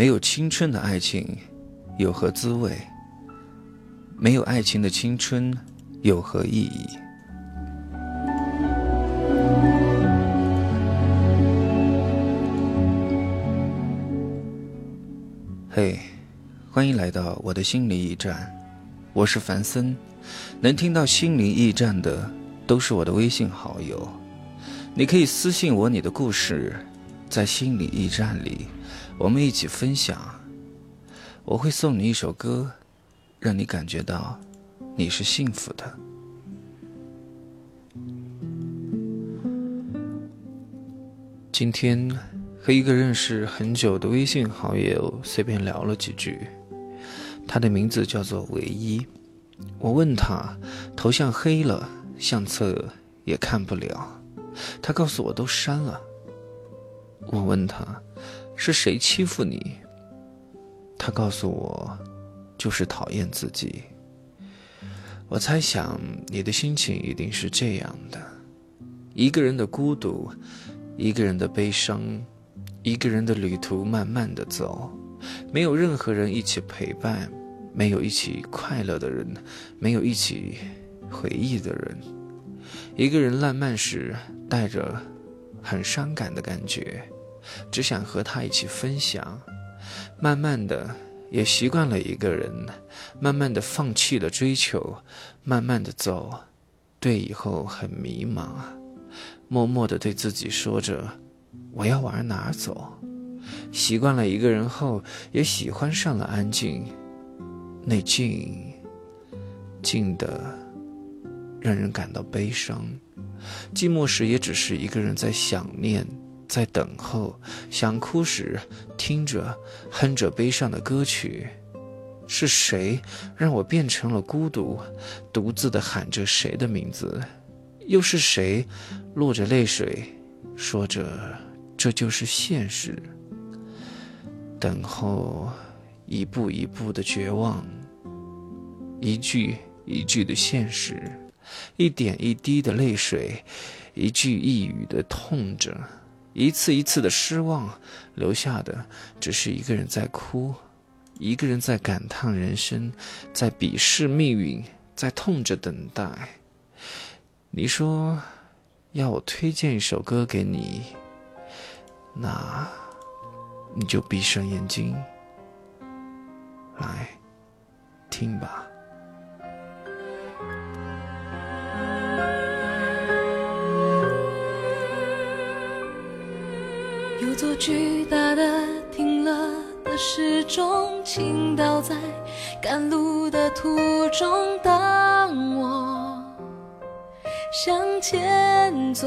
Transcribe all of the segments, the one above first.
没有青春的爱情，有何滋味？没有爱情的青春，有何意义？嘿，欢迎来到我的心灵驿站，我是凡森。能听到心灵驿站的，都是我的微信好友。你可以私信我你的故事，在心灵驿站里。我们一起分享，我会送你一首歌，让你感觉到你是幸福的。今天和一个认识很久的微信好友随便聊了几句，他的名字叫做唯一。我问他，头像黑了，相册也看不了，他告诉我都删了。我问他。是谁欺负你？他告诉我，就是讨厌自己。我猜想你的心情一定是这样的：一个人的孤独，一个人的悲伤，一个人的旅途慢慢的走，没有任何人一起陪伴，没有一起快乐的人，没有一起回忆的人。一个人浪漫时，带着很伤感的感觉。只想和他一起分享，慢慢的也习惯了一个人，慢慢的放弃了追求，慢慢的走，对以后很迷茫，默默的对自己说着：“我要往哪儿走？”习惯了一个人后，也喜欢上了安静，那静，静的让人感到悲伤，寂寞时也只是一个人在想念。在等候，想哭时，听着哼着悲伤的歌曲，是谁让我变成了孤独，独自的喊着谁的名字？又是谁落着泪水，说着这就是现实？等候，一步一步的绝望，一句一句的现实，一点一滴的泪水，一句一语的痛着。一次一次的失望，留下的只是一个人在哭，一个人在感叹人生，在鄙视命运，在痛着等待。你说要我推荐一首歌给你，那你就闭上眼睛来听吧。有座巨大的停了的时钟，倾倒在赶路的途中。当我向前走，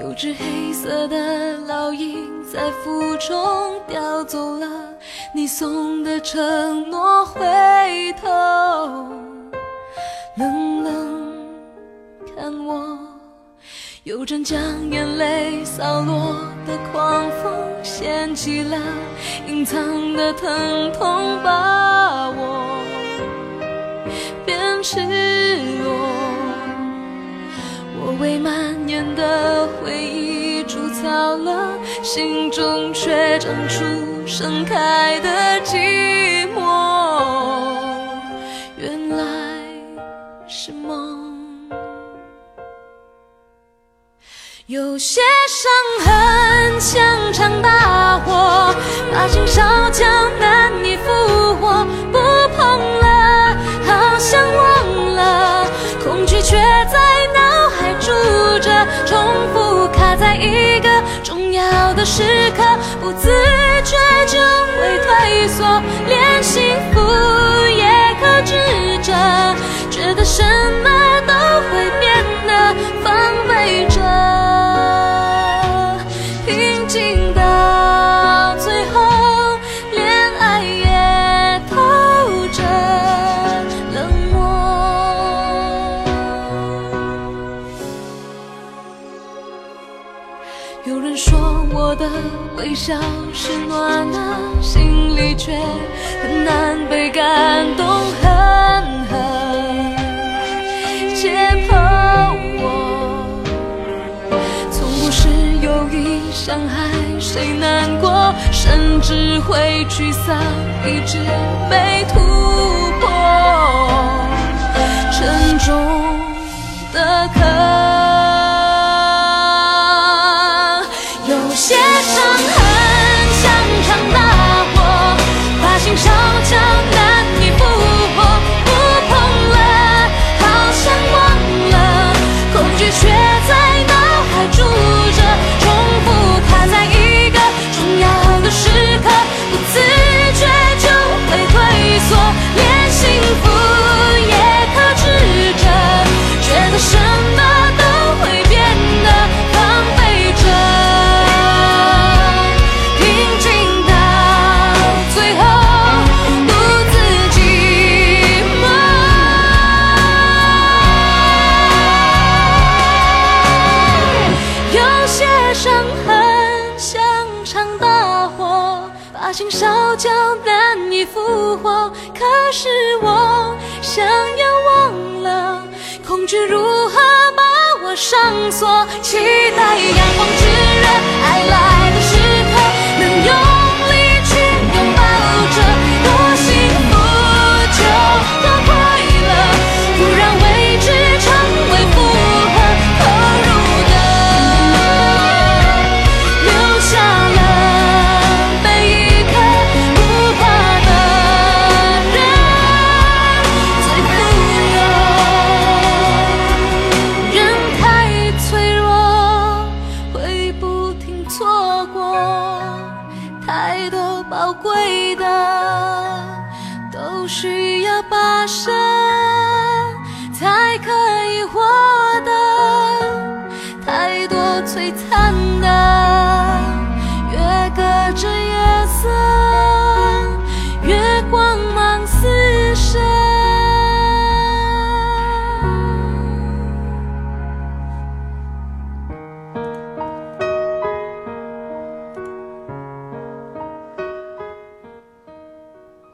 有只黑色的老鹰在腹中叼走了你送的承诺。回头，冷冷看我。有阵将眼泪扫落的狂风，掀起了隐藏的疼痛，把我变赤裸。我为蔓延的回忆筑草了，心中却长出盛开的寂有些伤痕像场大火，把心烧焦，难以复活。不微笑是暖的，心里却很难被感动。狠狠解剖我，从不是有意。伤害谁难过，甚至会沮丧，一直没突破，沉重的壳。有些伤伤痕像场大火，把心烧焦，难以复活。可是我想要忘了，恐惧如何把我上锁？期待阳光炙热，爱来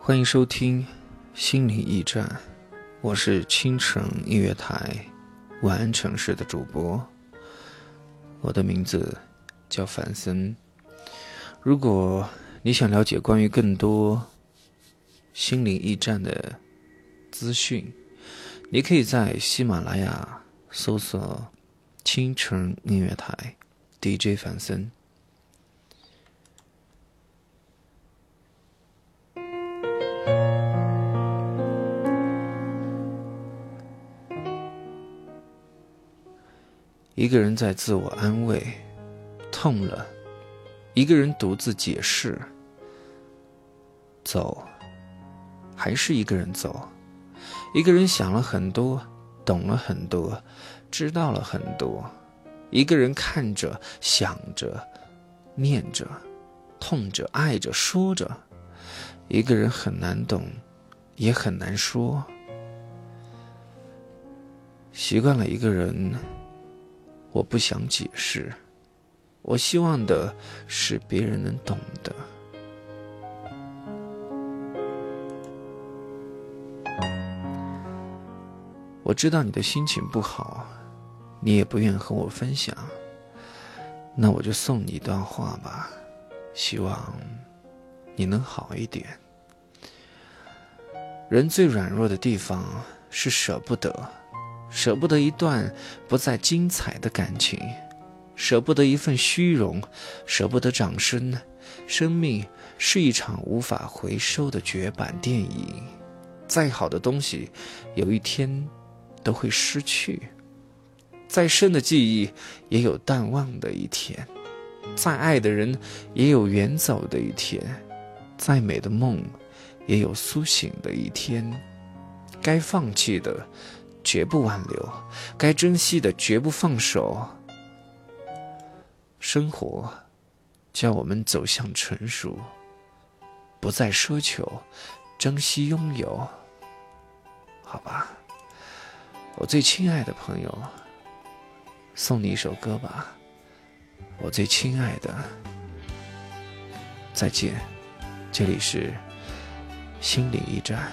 欢迎收听心灵驿站，我是清城音乐台晚安城市的主播，我的名字叫樊森。如果你想了解关于更多心灵驿站的资讯，你可以在喜马拉雅搜索“清城音乐台 ”DJ 樊森。一个人在自我安慰，痛了；一个人独自解释，走，还是一个人走。一个人想了很多，懂了很多，知道了很多。一个人看着、想着、念着、痛着、爱着、说着。一个人很难懂，也很难说。习惯了一个人。我不想解释，我希望的是别人能懂的。我知道你的心情不好，你也不愿和我分享，那我就送你一段话吧，希望你能好一点。人最软弱的地方是舍不得。舍不得一段不再精彩的感情，舍不得一份虚荣，舍不得掌声。生命是一场无法回收的绝版电影，再好的东西，有一天都会失去；再深的记忆，也有淡忘的一天；再爱的人，也有远走的一天；再美的梦，也有苏醒的一天。该放弃的。绝不挽留，该珍惜的绝不放手。生活叫我们走向成熟，不再奢求，珍惜拥有。好吧，我最亲爱的朋友，送你一首歌吧。我最亲爱的，再见。这里是心灵驿站。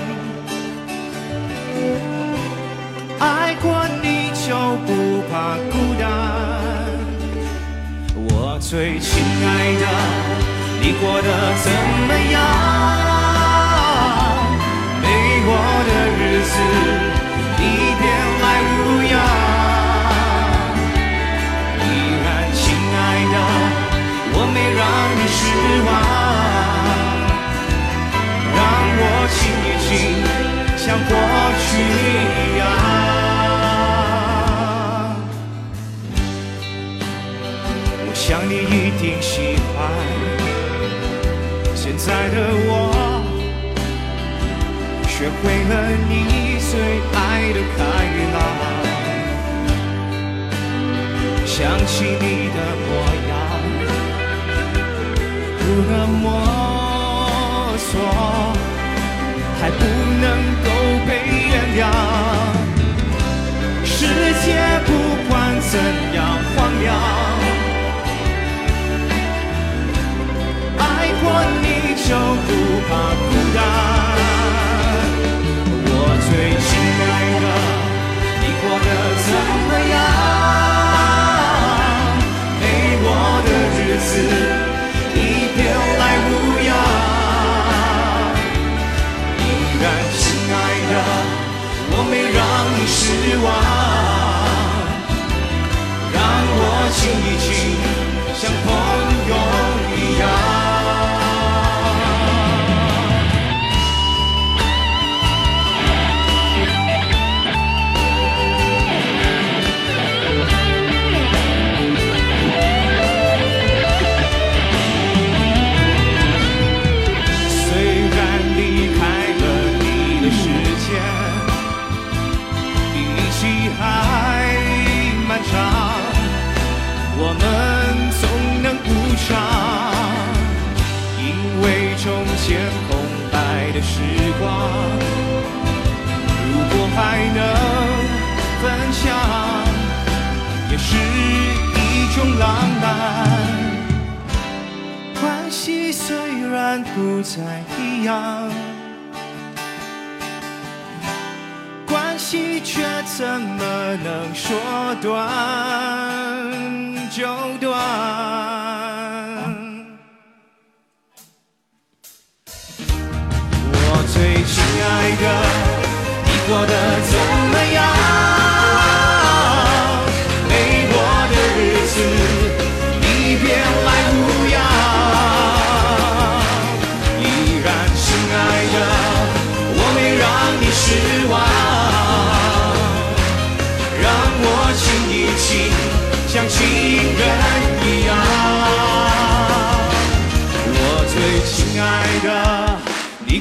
爱过你就不怕孤单。我最亲爱的，你过得怎么样？没我的日子，你别来无恙。依然亲爱的，我没让你失望。让我亲一亲，像过去一样。我想你一定喜欢现在的我。学会了你最爱的开朗，想起你的模样，不能摸还不能够被原谅。然亲爱的，我没让你失望。让我亲一亲，像朋关系虽然不再一样，关系却怎么能说断？就断。我最亲爱的，你过得怎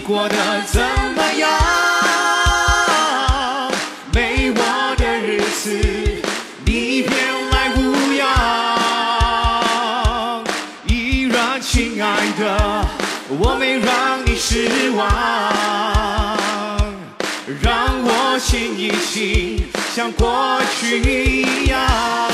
过得怎么样？没我的日子，你别来无恙。依然亲爱的，我没让你失望。让我亲一亲，像过去一样。